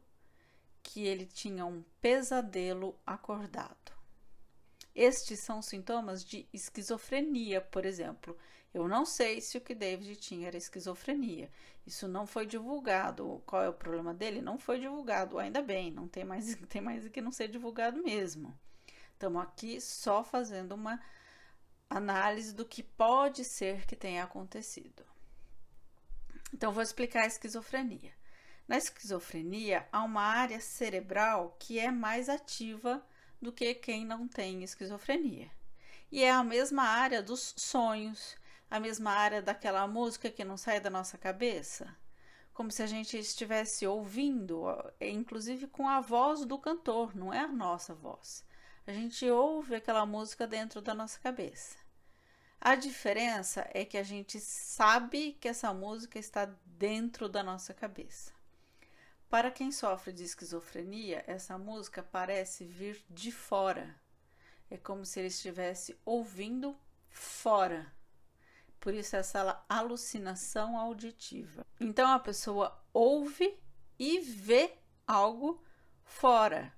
que ele tinha um pesadelo acordado. Estes são sintomas de esquizofrenia, por exemplo. Eu não sei se o que David tinha era esquizofrenia. Isso não foi divulgado. Qual é o problema dele? Não foi divulgado. Ainda bem, não tem mais, tem mais que não ser divulgado mesmo. Estamos aqui só fazendo uma análise do que pode ser que tenha acontecido. Então, vou explicar a esquizofrenia. Na esquizofrenia, há uma área cerebral que é mais ativa do que quem não tem esquizofrenia. E é a mesma área dos sonhos, a mesma área daquela música que não sai da nossa cabeça. Como se a gente estivesse ouvindo, inclusive com a voz do cantor, não é a nossa voz. A gente ouve aquela música dentro da nossa cabeça. A diferença é que a gente sabe que essa música está dentro da nossa cabeça. Para quem sofre de esquizofrenia, essa música parece vir de fora. É como se ele estivesse ouvindo fora. Por isso, essa alucinação auditiva. Então, a pessoa ouve e vê algo fora.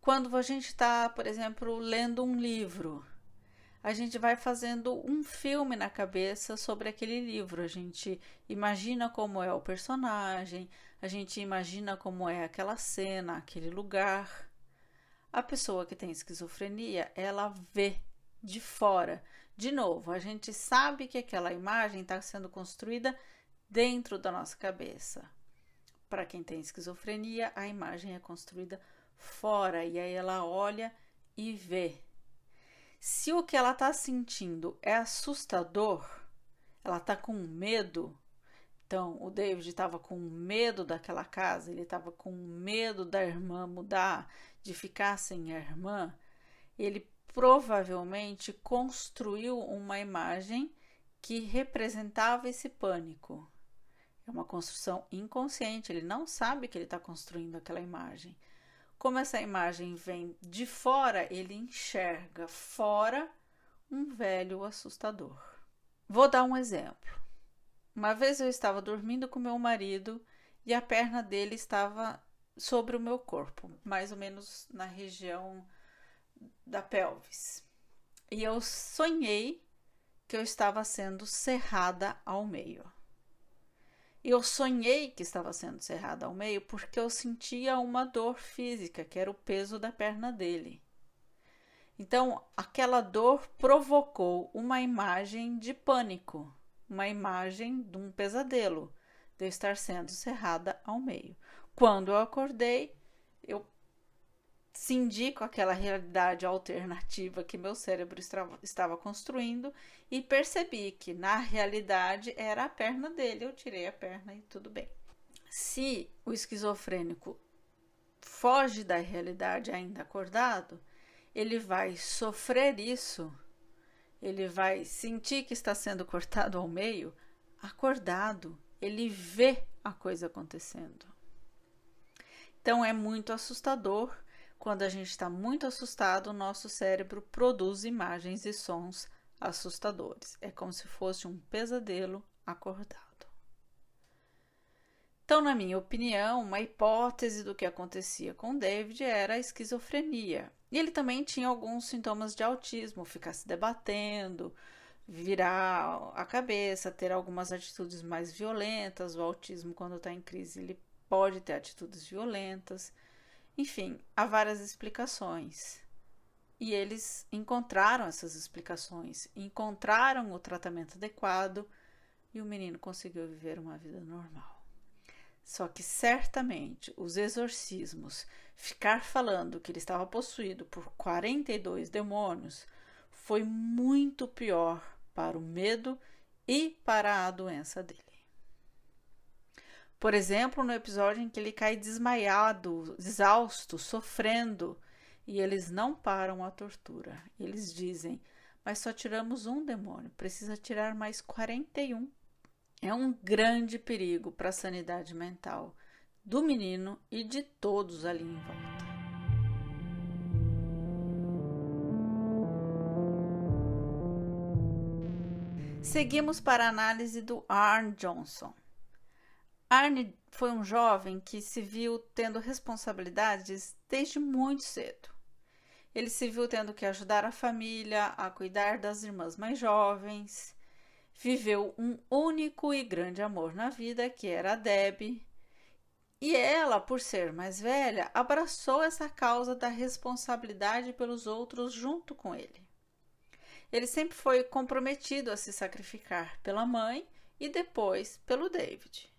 Quando a gente está, por exemplo, lendo um livro, a gente vai fazendo um filme na cabeça sobre aquele livro. A gente imagina como é o personagem, a gente imagina como é aquela cena, aquele lugar. A pessoa que tem esquizofrenia, ela vê de fora. De novo, a gente sabe que aquela imagem está sendo construída dentro da nossa cabeça. Para quem tem esquizofrenia, a imagem é construída fora e aí ela olha e vê se o que ela está sentindo é assustador, ela está com medo. Então, o David estava com medo daquela casa, ele estava com medo da irmã mudar, de ficar sem a irmã. Ele provavelmente construiu uma imagem que representava esse pânico. É uma construção inconsciente, ele não sabe que ele está construindo aquela imagem. Como essa imagem vem de fora, ele enxerga fora um velho assustador. Vou dar um exemplo. Uma vez eu estava dormindo com meu marido e a perna dele estava sobre o meu corpo, mais ou menos na região da pelvis. E eu sonhei que eu estava sendo cerrada ao meio. Eu sonhei que estava sendo cerrada ao meio porque eu sentia uma dor física, que era o peso da perna dele. Então, aquela dor provocou uma imagem de pânico, uma imagem de um pesadelo, de eu estar sendo cerrada ao meio. Quando eu acordei, cindi com aquela realidade alternativa que meu cérebro estava construindo e percebi que na realidade era a perna dele. Eu tirei a perna e tudo bem. Se o esquizofrênico foge da realidade ainda acordado, ele vai sofrer isso, ele vai sentir que está sendo cortado ao meio, acordado, ele vê a coisa acontecendo. Então é muito assustador quando a gente está muito assustado, o nosso cérebro produz imagens e sons assustadores. É como se fosse um pesadelo acordado. Então, na minha opinião, uma hipótese do que acontecia com David era a esquizofrenia. E ele também tinha alguns sintomas de autismo, ficar se debatendo, virar a cabeça, ter algumas atitudes mais violentas. O autismo, quando está em crise, ele pode ter atitudes violentas. Enfim, há várias explicações. E eles encontraram essas explicações, encontraram o tratamento adequado e o menino conseguiu viver uma vida normal. Só que certamente os exorcismos, ficar falando que ele estava possuído por 42 demônios, foi muito pior para o medo e para a doença dele. Por exemplo, no episódio em que ele cai desmaiado, exausto, sofrendo, e eles não param a tortura. Eles dizem: Mas só tiramos um demônio, precisa tirar mais 41. É um grande perigo para a sanidade mental do menino e de todos ali em volta. Seguimos para a análise do Arne Johnson. Arne foi um jovem que se viu tendo responsabilidades desde muito cedo. Ele se viu tendo que ajudar a família, a cuidar das irmãs mais jovens. Viveu um único e grande amor na vida, que era a Debbie. E ela, por ser mais velha, abraçou essa causa da responsabilidade pelos outros junto com ele. Ele sempre foi comprometido a se sacrificar pela mãe e depois pelo David.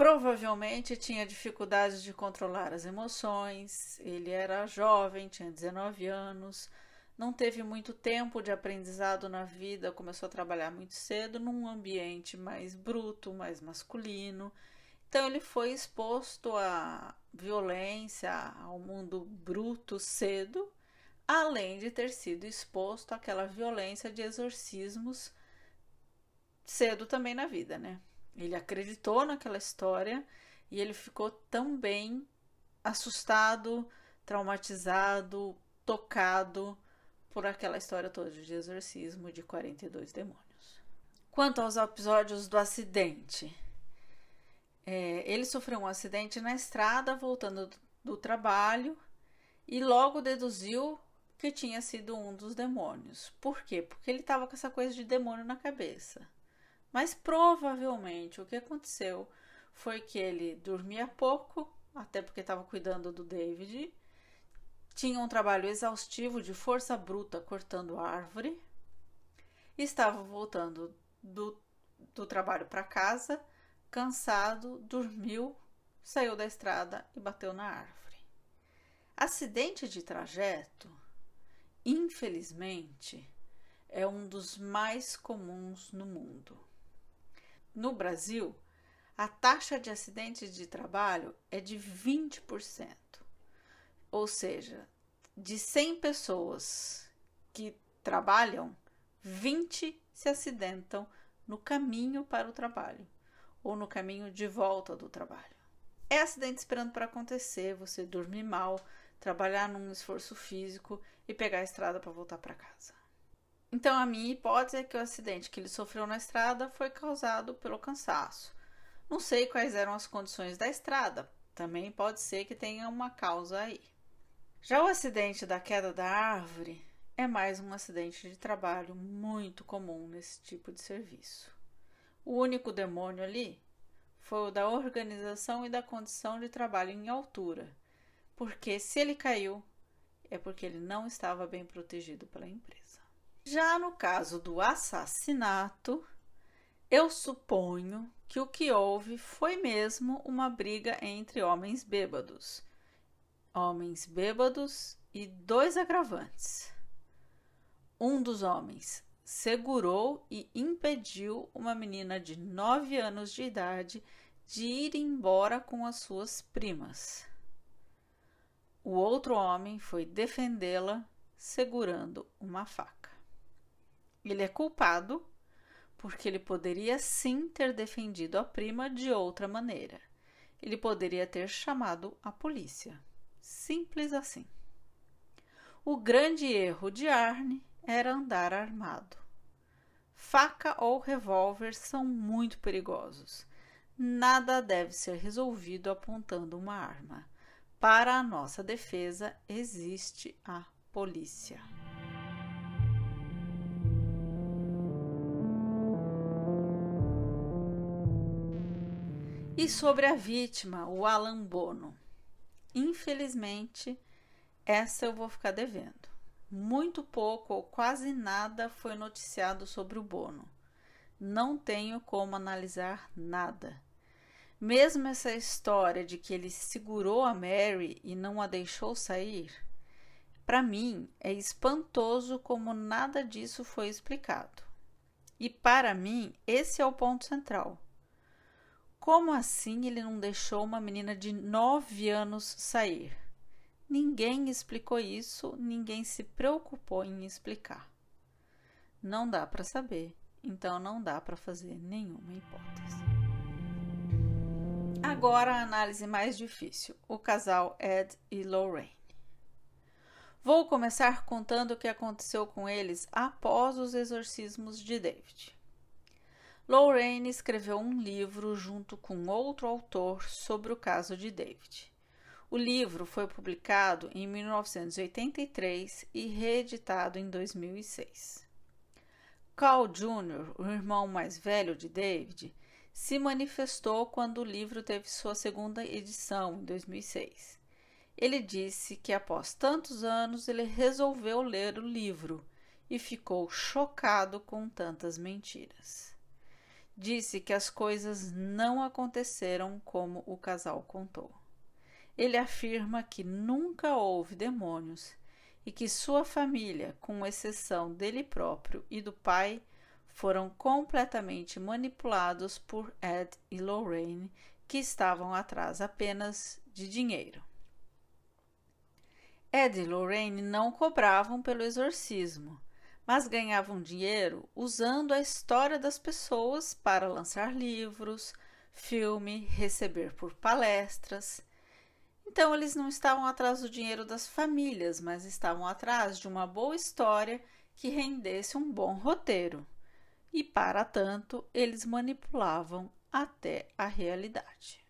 Provavelmente tinha dificuldades de controlar as emoções, ele era jovem, tinha 19 anos, não teve muito tempo de aprendizado na vida, começou a trabalhar muito cedo num ambiente mais bruto, mais masculino. Então ele foi exposto à violência, ao mundo bruto cedo, além de ter sido exposto àquela violência de exorcismos cedo também na vida, né? Ele acreditou naquela história e ele ficou também assustado, traumatizado, tocado por aquela história toda de exorcismo de 42 demônios. Quanto aos episódios do acidente, é, ele sofreu um acidente na estrada voltando do trabalho e logo deduziu que tinha sido um dos demônios. Por quê? Porque ele estava com essa coisa de demônio na cabeça. Mas provavelmente o que aconteceu foi que ele dormia pouco, até porque estava cuidando do David, tinha um trabalho exaustivo de força bruta cortando árvore, estava voltando do, do trabalho para casa, cansado, dormiu, saiu da estrada e bateu na árvore. Acidente de trajeto, infelizmente, é um dos mais comuns no mundo. No Brasil, a taxa de acidentes de trabalho é de 20%. Ou seja, de 100 pessoas que trabalham, 20 se acidentam no caminho para o trabalho ou no caminho de volta do trabalho. É acidente esperando para acontecer, você dormir mal, trabalhar num esforço físico e pegar a estrada para voltar para casa. Então, a minha hipótese é que o acidente que ele sofreu na estrada foi causado pelo cansaço. Não sei quais eram as condições da estrada, também pode ser que tenha uma causa aí. Já o acidente da queda da árvore é mais um acidente de trabalho muito comum nesse tipo de serviço. O único demônio ali foi o da organização e da condição de trabalho em altura, porque se ele caiu, é porque ele não estava bem protegido pela empresa. Já no caso do assassinato, eu suponho que o que houve foi mesmo uma briga entre homens bêbados. Homens bêbados e dois agravantes. Um dos homens segurou e impediu uma menina de nove anos de idade de ir embora com as suas primas. O outro homem foi defendê-la segurando uma faca. Ele é culpado porque ele poderia sim ter defendido a prima de outra maneira. Ele poderia ter chamado a polícia. Simples assim. O grande erro de Arne era andar armado. Faca ou revólver são muito perigosos. Nada deve ser resolvido apontando uma arma. Para a nossa defesa existe a polícia. E sobre a vítima, o Alan Bono. Infelizmente, essa eu vou ficar devendo. Muito pouco ou quase nada foi noticiado sobre o Bono. Não tenho como analisar nada. Mesmo essa história de que ele segurou a Mary e não a deixou sair, para mim é espantoso como nada disso foi explicado. E para mim, esse é o ponto central Como assim ele não deixou uma menina de nove anos sair? Ninguém explicou isso, ninguém se preocupou em explicar. Não dá para saber, então não dá para fazer nenhuma hipótese. Agora a análise mais difícil: o casal Ed e Lorraine. Vou começar contando o que aconteceu com eles após os exorcismos de David. Lorraine escreveu um livro junto com outro autor sobre o caso de David. O livro foi publicado em 1983 e reeditado em 2006. Carl Jr., o irmão mais velho de David, se manifestou quando o livro teve sua segunda edição, em 2006. Ele disse que após tantos anos ele resolveu ler o livro e ficou chocado com tantas mentiras. Disse que as coisas não aconteceram como o casal contou. Ele afirma que nunca houve demônios e que sua família, com exceção dele próprio e do pai, foram completamente manipulados por Ed e Lorraine, que estavam atrás apenas de dinheiro. Ed e Lorraine não cobravam pelo exorcismo, mas ganhavam dinheiro usando a história das pessoas para lançar livros, filme, receber por palestras. Então eles não estavam atrás do dinheiro das famílias, mas estavam atrás de uma boa história que rendesse um bom roteiro. E para tanto, eles manipulavam até a realidade.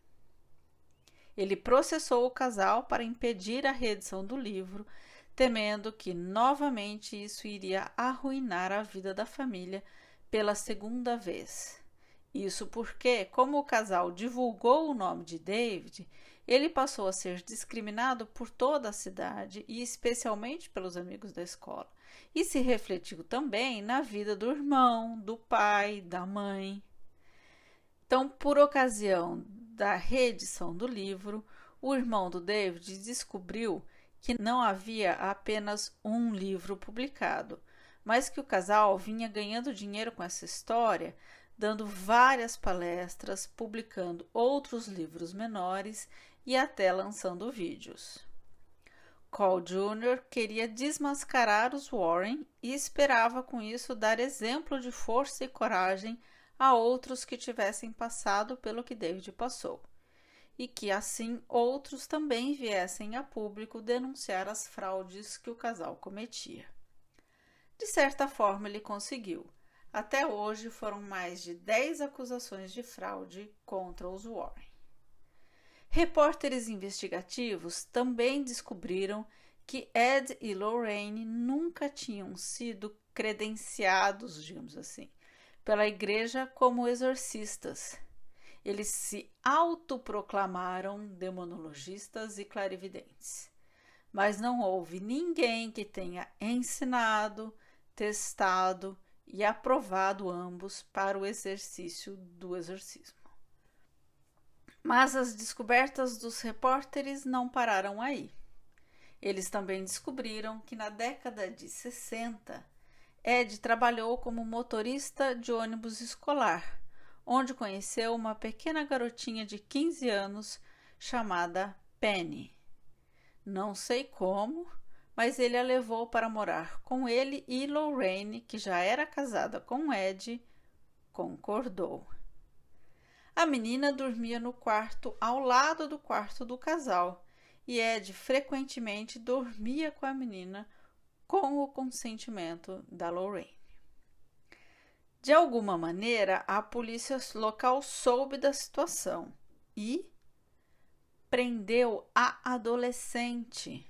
Ele processou o casal para impedir a reedição do livro, temendo que novamente isso iria arruinar a vida da família pela segunda vez. Isso porque, como o casal divulgou o nome de David, ele passou a ser discriminado por toda a cidade e especialmente pelos amigos da escola, e se refletiu também na vida do irmão, do pai, da mãe. Então, por ocasião da reedição do livro, o irmão do David descobriu que não havia apenas um livro publicado, mas que o casal vinha ganhando dinheiro com essa história, dando várias palestras, publicando outros livros menores e até lançando vídeos. Cole Jr. queria desmascarar os Warren e esperava com isso dar exemplo de força e coragem a outros que tivessem passado pelo que David passou, e que assim outros também viessem a público denunciar as fraudes que o casal cometia. De certa forma, ele conseguiu. Até hoje foram mais de 10 acusações de fraude contra os Warren. Repórteres investigativos também descobriram que Ed e Lorraine nunca tinham sido credenciados, digamos assim, pela igreja como exorcistas. Eles se autoproclamaram demonologistas e clarividentes. Mas não houve ninguém que tenha ensinado, testado e aprovado ambos para o exercício do exorcismo. Mas as descobertas dos repórteres não pararam aí. Eles também descobriram que na década de 60 Ed trabalhou como motorista de ônibus escolar, onde conheceu uma pequena garotinha de 15 anos chamada Penny. Não sei como, mas ele a levou para morar com ele e Lorraine, que já era casada com Ed, concordou. A menina dormia no quarto ao lado do quarto do casal e Ed frequentemente dormia com a menina com o consentimento da Lorraine. De alguma maneira, a polícia local soube da situação e prendeu a adolescente.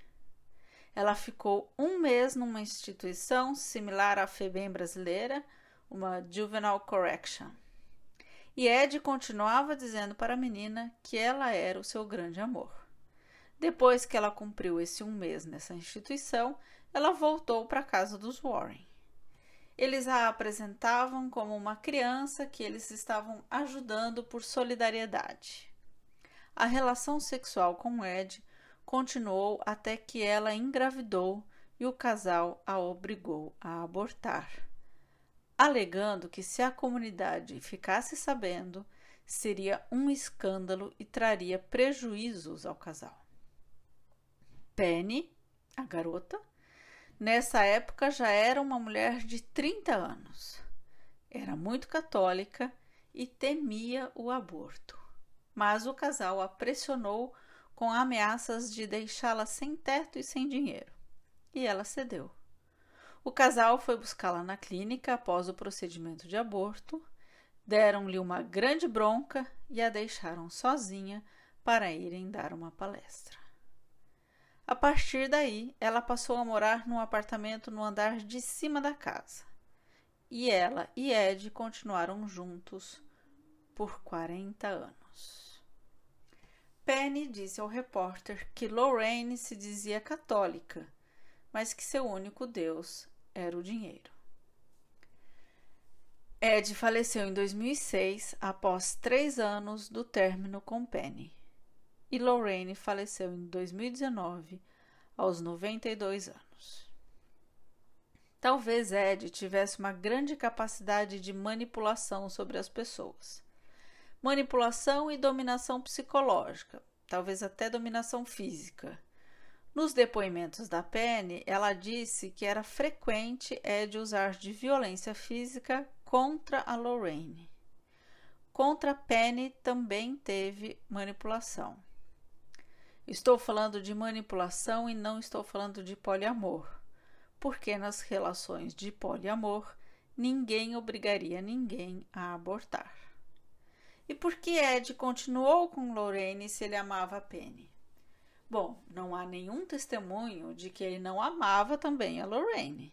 Ela ficou um mês numa instituição similar à FEBEM brasileira, uma Juvenile Correction. E Ed continuava dizendo para a menina que ela era o seu grande amor. Depois que ela cumpriu esse um mês nessa instituição, ela voltou para a casa dos Warren. Eles a apresentavam como uma criança que eles estavam ajudando por solidariedade. A relação sexual com Ed continuou até que ela engravidou e o casal a obrigou a abortar, alegando que se a comunidade ficasse sabendo, seria um escândalo e traria prejuízos ao casal. Penny, a garota, nessa época já era uma mulher de 30 anos. Era muito católica e temia o aborto. Mas o casal a pressionou com ameaças de deixá-la sem teto e sem dinheiro. E ela cedeu. O casal foi buscá-la na clínica após o procedimento de aborto, deram-lhe uma grande bronca e a deixaram sozinha para irem dar uma palestra. A partir daí, ela passou a morar num apartamento no andar de cima da casa. E ela e Ed continuaram juntos por 40 anos. Penny disse ao repórter que Lorraine se dizia católica, mas que seu único Deus era o dinheiro. Ed faleceu em 2006 após três anos do término com Penny e Lorraine faleceu em 2019, aos 92 anos. Talvez Ed tivesse uma grande capacidade de manipulação sobre as pessoas. Manipulação e dominação psicológica, talvez até dominação física. Nos depoimentos da Penny, ela disse que era frequente Ed usar de violência física contra a Lorraine. Contra Penny também teve manipulação. Estou falando de manipulação e não estou falando de poliamor, porque nas relações de poliamor ninguém obrigaria ninguém a abortar. E por que Ed continuou com Lorraine se ele amava Penny? Bom, não há nenhum testemunho de que ele não amava também a Lorraine.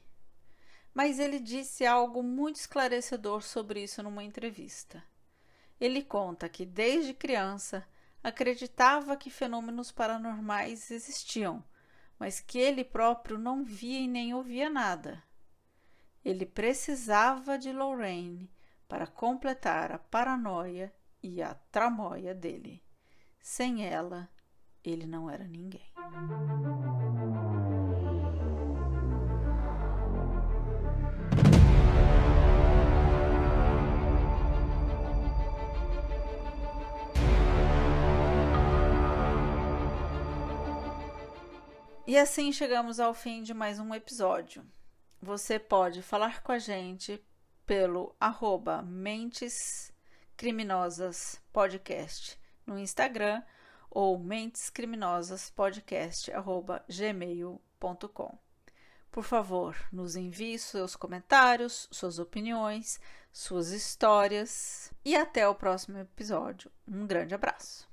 Mas ele disse algo muito esclarecedor sobre isso numa entrevista. Ele conta que desde criança acreditava que fenômenos paranormais existiam, mas que ele próprio não via e nem ouvia nada. Ele precisava de Lorraine para completar a paranoia e a tramóia dele. Sem ela, ele não era ninguém. E assim chegamos ao fim de mais um episódio. Você pode falar com a gente pelo arroba Mentes Criminosas Podcast no Instagram ou mentescriminosaspodcast.gmail.com. Por favor, nos envie seus comentários, suas opiniões, suas histórias e até o próximo episódio. Um grande abraço.